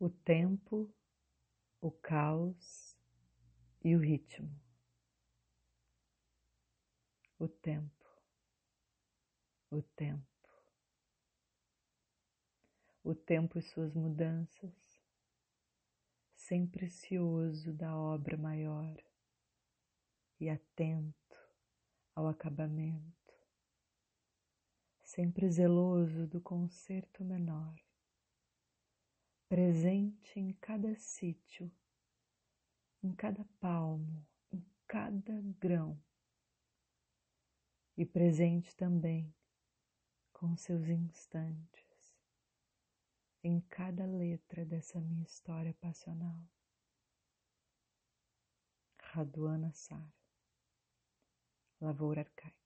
o tempo, o caos e o ritmo. O tempo, o tempo, o tempo e suas mudanças, sempre cioso da obra maior e atento ao acabamento, sempre zeloso do concerto menor presente em cada sítio, em cada palmo, em cada grão, e presente também com seus instantes em cada letra dessa minha história passional. Raduana Sara, Lavoura Arcaica.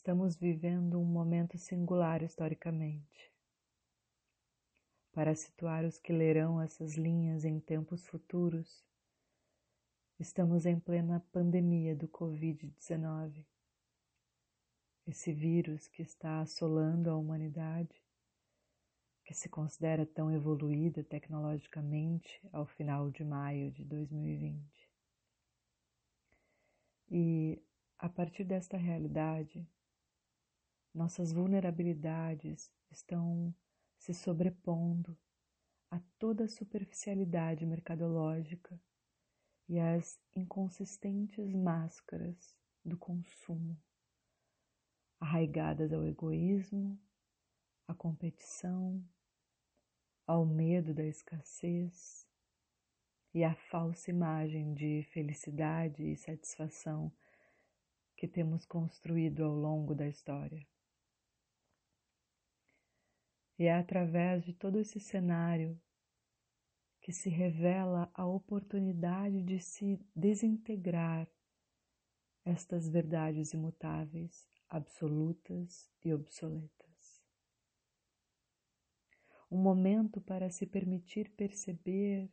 Estamos vivendo um momento singular historicamente. Para situar os que lerão essas linhas em tempos futuros, estamos em plena pandemia do Covid-19. Esse vírus que está assolando a humanidade, que se considera tão evoluída tecnologicamente ao final de maio de 2020. E a partir desta realidade, nossas vulnerabilidades estão se sobrepondo a toda a superficialidade mercadológica e às inconsistentes máscaras do consumo, arraigadas ao egoísmo, à competição, ao medo da escassez e à falsa imagem de felicidade e satisfação que temos construído ao longo da história. E é através de todo esse cenário que se revela a oportunidade de se desintegrar estas verdades imutáveis, absolutas e obsoletas. Um momento para se permitir perceber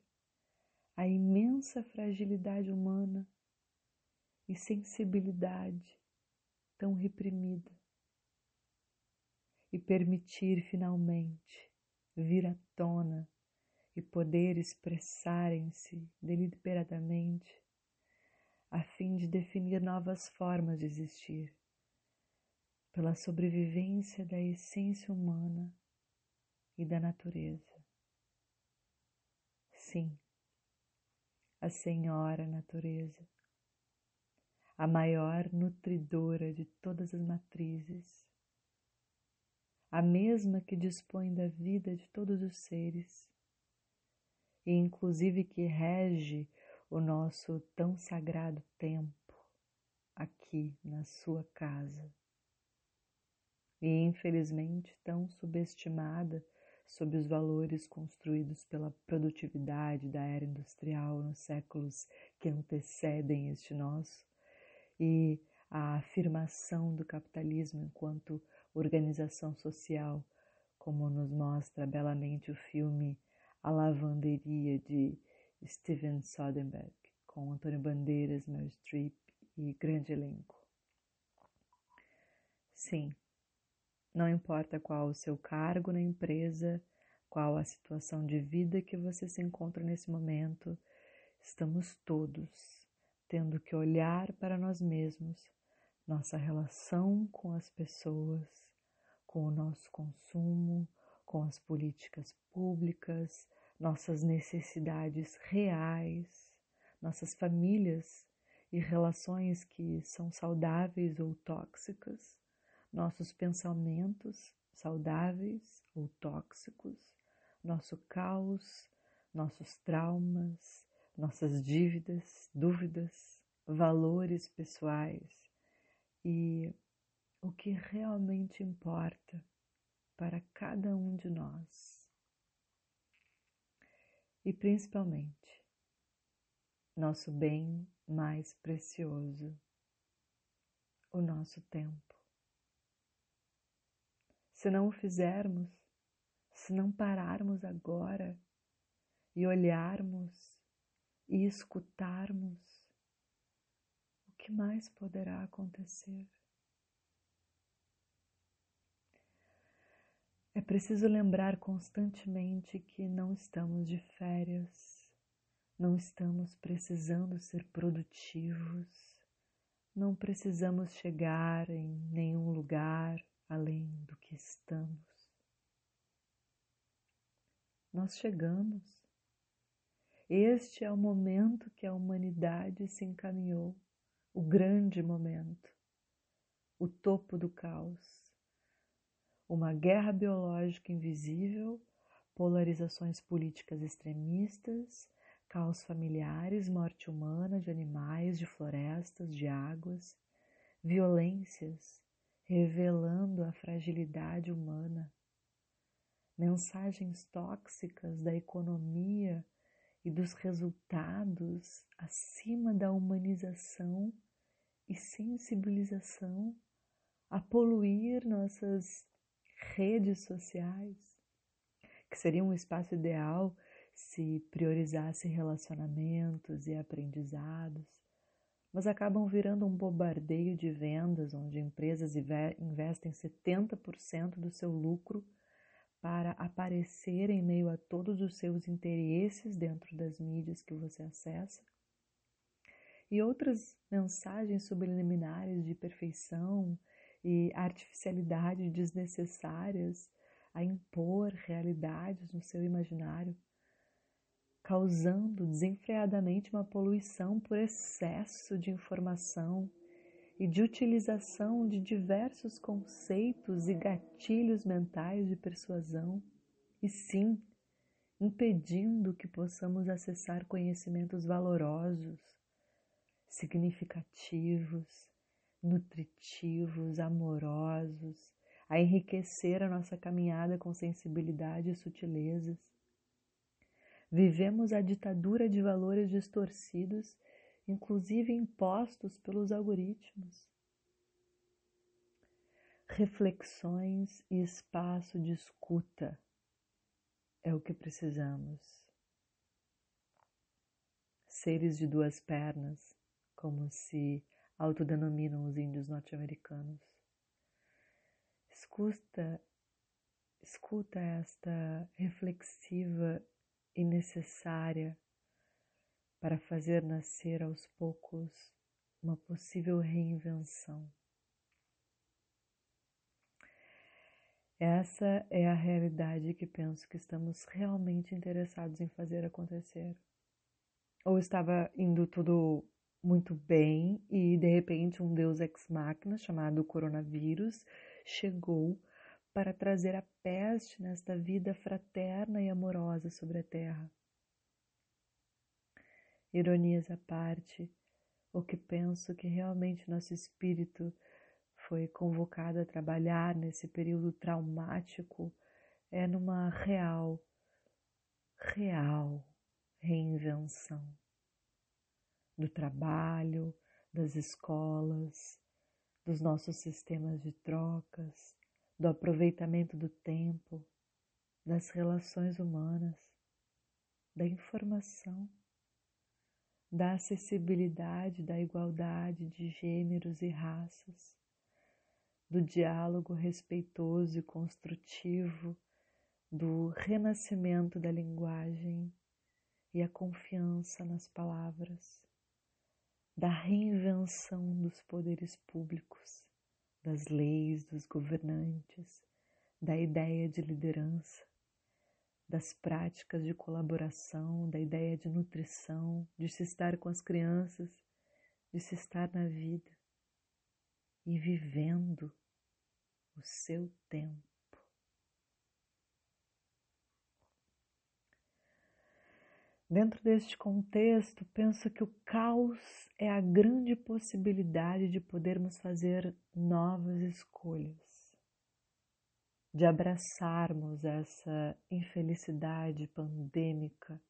a imensa fragilidade humana e sensibilidade tão reprimida e permitir finalmente vir à tona e poder expressarem-se deliberadamente a fim de definir novas formas de existir, pela sobrevivência da essência humana e da natureza. Sim, a Senhora Natureza, a maior nutridora de todas as matrizes, a mesma que dispõe da vida de todos os seres, e inclusive que rege o nosso tão sagrado tempo aqui na sua casa. E infelizmente tão subestimada sob os valores construídos pela produtividade da era industrial nos séculos que antecedem este nosso, e a afirmação do capitalismo enquanto organização social, como nos mostra belamente o filme A Lavanderia de Steven Soderbergh, com Antônio Bandeiras, Meryl Streep e grande elenco. Sim, não importa qual o seu cargo na empresa, qual a situação de vida que você se encontra nesse momento, estamos todos tendo que olhar para nós mesmos, nossa relação com as pessoas, com o nosso consumo, com as políticas públicas, nossas necessidades reais, nossas famílias e relações que são saudáveis ou tóxicas, nossos pensamentos saudáveis ou tóxicos, nosso caos, nossos traumas, nossas dívidas, dúvidas, valores pessoais. E o que realmente importa para cada um de nós. E principalmente, nosso bem mais precioso, o nosso tempo. Se não o fizermos, se não pararmos agora e olharmos e escutarmos, o que mais poderá acontecer? Preciso lembrar constantemente que não estamos de férias, não estamos precisando ser produtivos, não precisamos chegar em nenhum lugar além do que estamos. Nós chegamos. Este é o momento que a humanidade se encaminhou, o grande momento, o topo do caos uma guerra biológica invisível, polarizações políticas extremistas, caos familiares, morte humana de animais, de florestas, de águas, violências revelando a fragilidade humana, mensagens tóxicas da economia e dos resultados acima da humanização e sensibilização a poluir nossas redes sociais, que seria um espaço ideal se priorizasse relacionamentos e aprendizados, mas acabam virando um bombardeio de vendas onde empresas investem 70% do seu lucro para aparecer em meio a todos os seus interesses dentro das mídias que você acessa. E outras mensagens subliminares de perfeição e artificialidade desnecessárias a impor realidades no seu imaginário, causando desenfreadamente uma poluição por excesso de informação e de utilização de diversos conceitos e gatilhos mentais de persuasão, e sim, impedindo que possamos acessar conhecimentos valorosos, significativos, nutritivos, amorosos, a enriquecer a nossa caminhada com sensibilidade e sutilezas. Vivemos a ditadura de valores distorcidos, inclusive impostos pelos algoritmos. Reflexões e espaço de escuta é o que precisamos. Seres de duas pernas, como se autodenominam os índios norte-americanos. Escuta, escuta esta reflexiva e necessária para fazer nascer aos poucos uma possível reinvenção. Essa é a realidade que penso que estamos realmente interessados em fazer acontecer. Ou estava indo tudo muito bem e de repente um deus ex machina chamado coronavírus chegou para trazer a peste nesta vida fraterna e amorosa sobre a terra. Ironias à parte, o que penso que realmente nosso espírito foi convocado a trabalhar nesse período traumático é numa real, real reinvenção do trabalho, das escolas, dos nossos sistemas de trocas, do aproveitamento do tempo, das relações humanas, da informação, da acessibilidade, da igualdade de gêneros e raças, do diálogo respeitoso e construtivo, do renascimento da linguagem e a confiança nas palavras da reinvenção dos poderes públicos, das leis, dos governantes, da ideia de liderança, das práticas de colaboração, da ideia de nutrição, de se estar com as crianças, de se estar na vida e vivendo o seu tempo. Dentro deste contexto, penso que o caos é a grande possibilidade de podermos fazer novas escolhas, de abraçarmos essa infelicidade pandêmica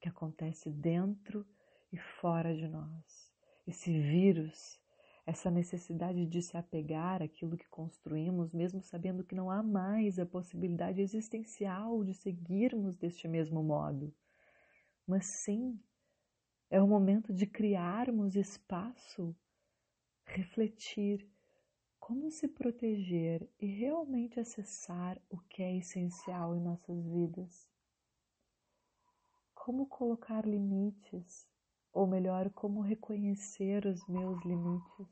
que acontece dentro e fora de nós, esse vírus, essa necessidade de se apegar àquilo que construímos, mesmo sabendo que não há mais a possibilidade existencial de seguirmos deste mesmo modo mas sim é o momento de criarmos espaço, refletir, como se proteger e realmente acessar o que é essencial em nossas vidas. Como colocar limites, ou melhor, como reconhecer os meus limites,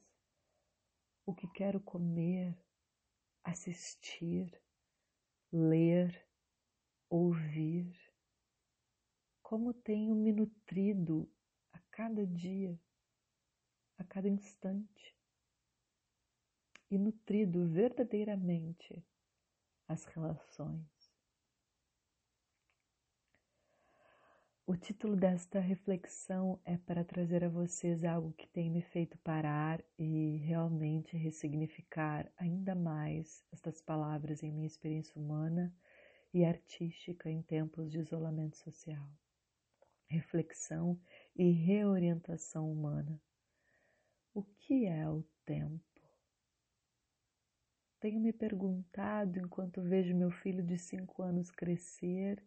o que quero comer, assistir, ler, ouvir, como tenho me nutrido a cada dia, a cada instante e nutrido verdadeiramente as relações. O título desta reflexão é para trazer a vocês algo que tem me feito parar e realmente ressignificar ainda mais estas palavras em minha experiência humana e artística em tempos de isolamento social. Reflexão e reorientação humana. O que é o tempo? Tenho me perguntado enquanto vejo meu filho de cinco anos crescer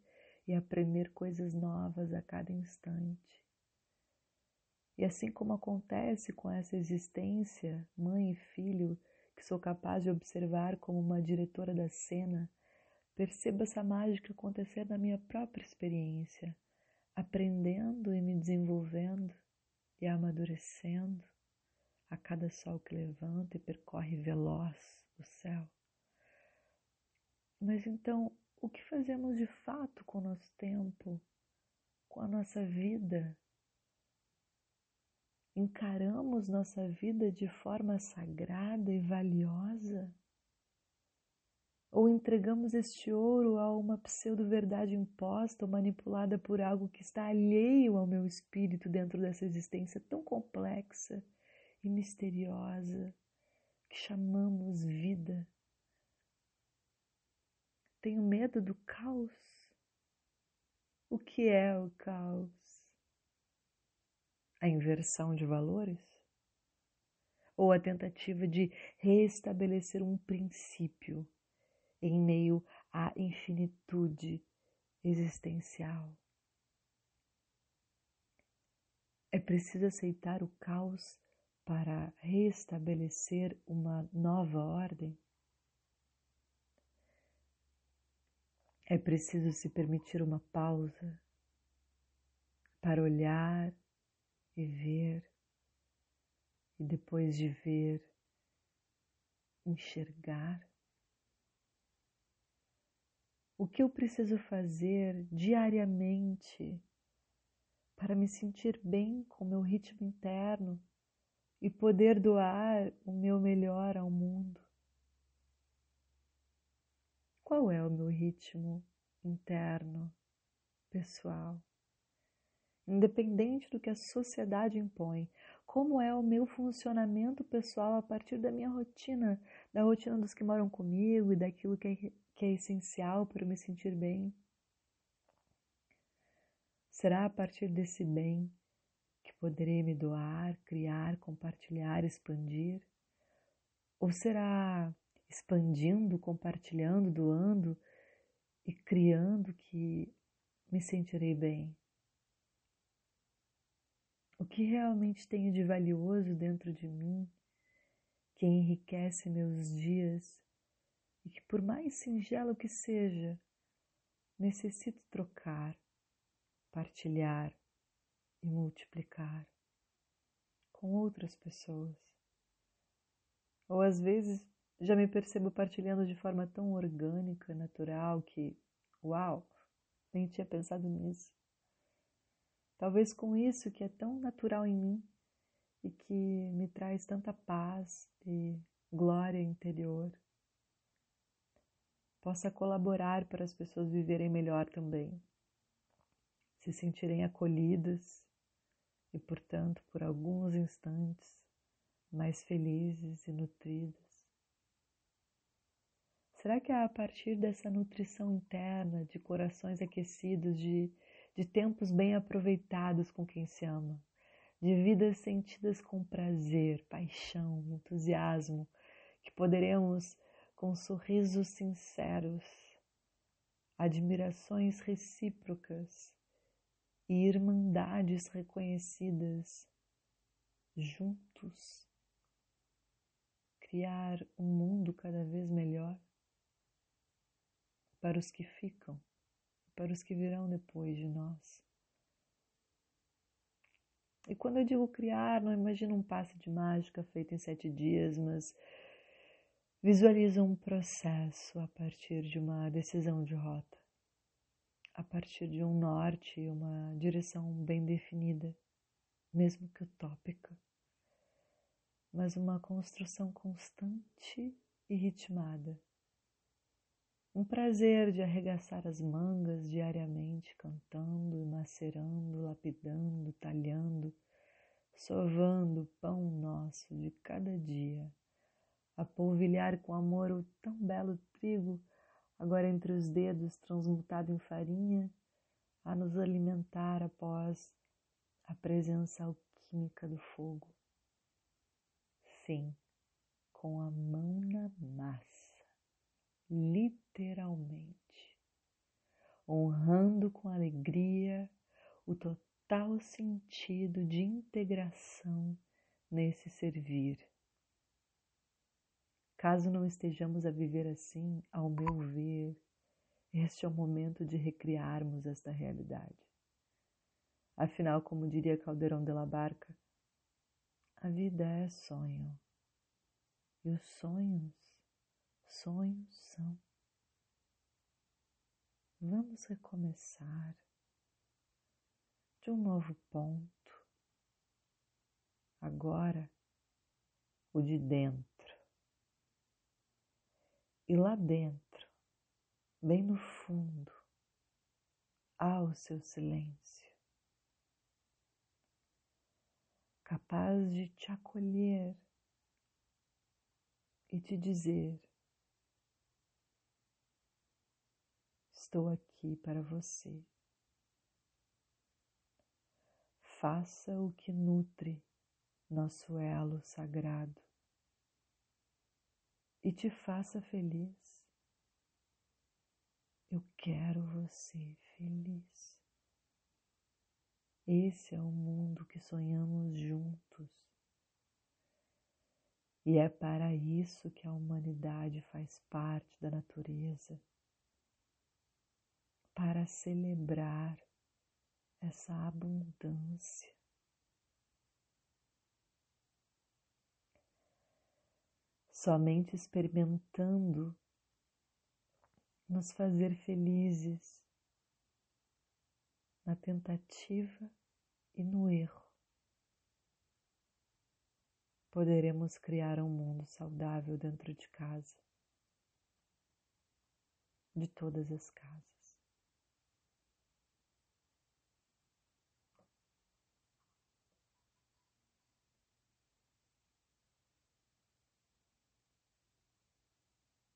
e aprender coisas novas a cada instante. E assim como acontece com essa existência, mãe e filho, que sou capaz de observar como uma diretora da cena, percebo essa mágica acontecer na minha própria experiência, aprendendo e me desenvolvendo e amadurecendo a cada sol que levanta e percorre veloz do céu. Mas então, o que fazemos de fato com o nosso tempo, com a nossa vida? Encaramos nossa vida de forma sagrada e valiosa? Ou entregamos este ouro a uma pseudo-verdade imposta ou manipulada por algo que está alheio ao meu espírito dentro dessa existência tão complexa e misteriosa? que chamamos vida. Tenho medo do caos. O que é o caos? A inversão de valores? Ou a tentativa de restabelecer um princípio em meio à infinitude existencial? É preciso aceitar o caos para restabelecer uma nova ordem? É preciso se permitir uma pausa para olhar e ver, e depois de ver, enxergar. O que eu preciso fazer diariamente para me sentir bem com meu ritmo interno? e poder doar o meu melhor ao mundo. Qual é o meu ritmo interno, pessoal? Independente do que a sociedade impõe, como é o meu funcionamento pessoal a partir da minha rotina, da rotina dos que moram comigo e daquilo que que é essencial para me sentir bem? Será a partir desse bem poderei me doar, criar, compartilhar, expandir? Ou será expandindo, compartilhando, doando e criando que me sentirei bem? O que realmente tenho de valioso dentro de mim que enriquece meus dias e que, por mais singelo que seja, necessito trocar, partilhar, e multiplicar com outras pessoas. Ou às vezes já me percebo partilhando de forma tão orgânica, natural, que, uau, nem tinha pensado nisso. Talvez com isso que é tão natural em mim e que me traz tanta paz e glória interior, possa colaborar para as pessoas viverem melhor também, se sentirem acolhidas e, portanto, por alguns instantes mais felizes e nutridas? Será que é a partir dessa nutrição interna, de corações aquecidos, de, de tempos bem aproveitados com quem se ama, de vidas sentidas com prazer, paixão, entusiasmo, que poderemos, com sorrisos sinceros, admirações recíprocas, e irmandades reconhecidas juntos, criar um mundo cada vez melhor para os que ficam, para os que virão depois de nós. E quando eu digo criar, não imagino um passe de mágica feito em sete dias, mas visualizo um processo a partir de uma decisão de rota, a partir de um norte uma direção bem definida, mesmo que utópica mas uma construção constante e ritmada. Um prazer de arregaçar as mangas diariamente, cantando, macerando, lapidando, talhando, sovando o pão nosso de cada dia, a polvilhar com amor o tão belo trigo, agora entre os dedos transmutado em farinha, a nos alimentar após a presença alquímica do fogo. Sim, com a mão na massa, literalmente, honrando com alegria o total sentido de integração nesse servir. Caso não estejamos a viver assim, ao meu ver, este é o momento de recriarmos esta realidade. Afinal, como diria Caldeirão de la Barca, a vida é sonho. E os sonhos, sonhos são. Vamos recomeçar de um novo ponto. Agora, o de dentro. E lá dentro, bem no fundo, há o seu silêncio. capaz de te acolher e te dizer: Estou aqui para você. Faça o que nutre nosso elo sagrado e te faça feliz. Eu quero você feliz. Esse é o mundo que sonhamos juntos. E é para isso que a humanidade faz parte da natureza para celebrar essa abundância. Somente experimentando nos fazer felizes na tentativa e no erro, poderemos criar um mundo saudável dentro de casa, de todas as casas.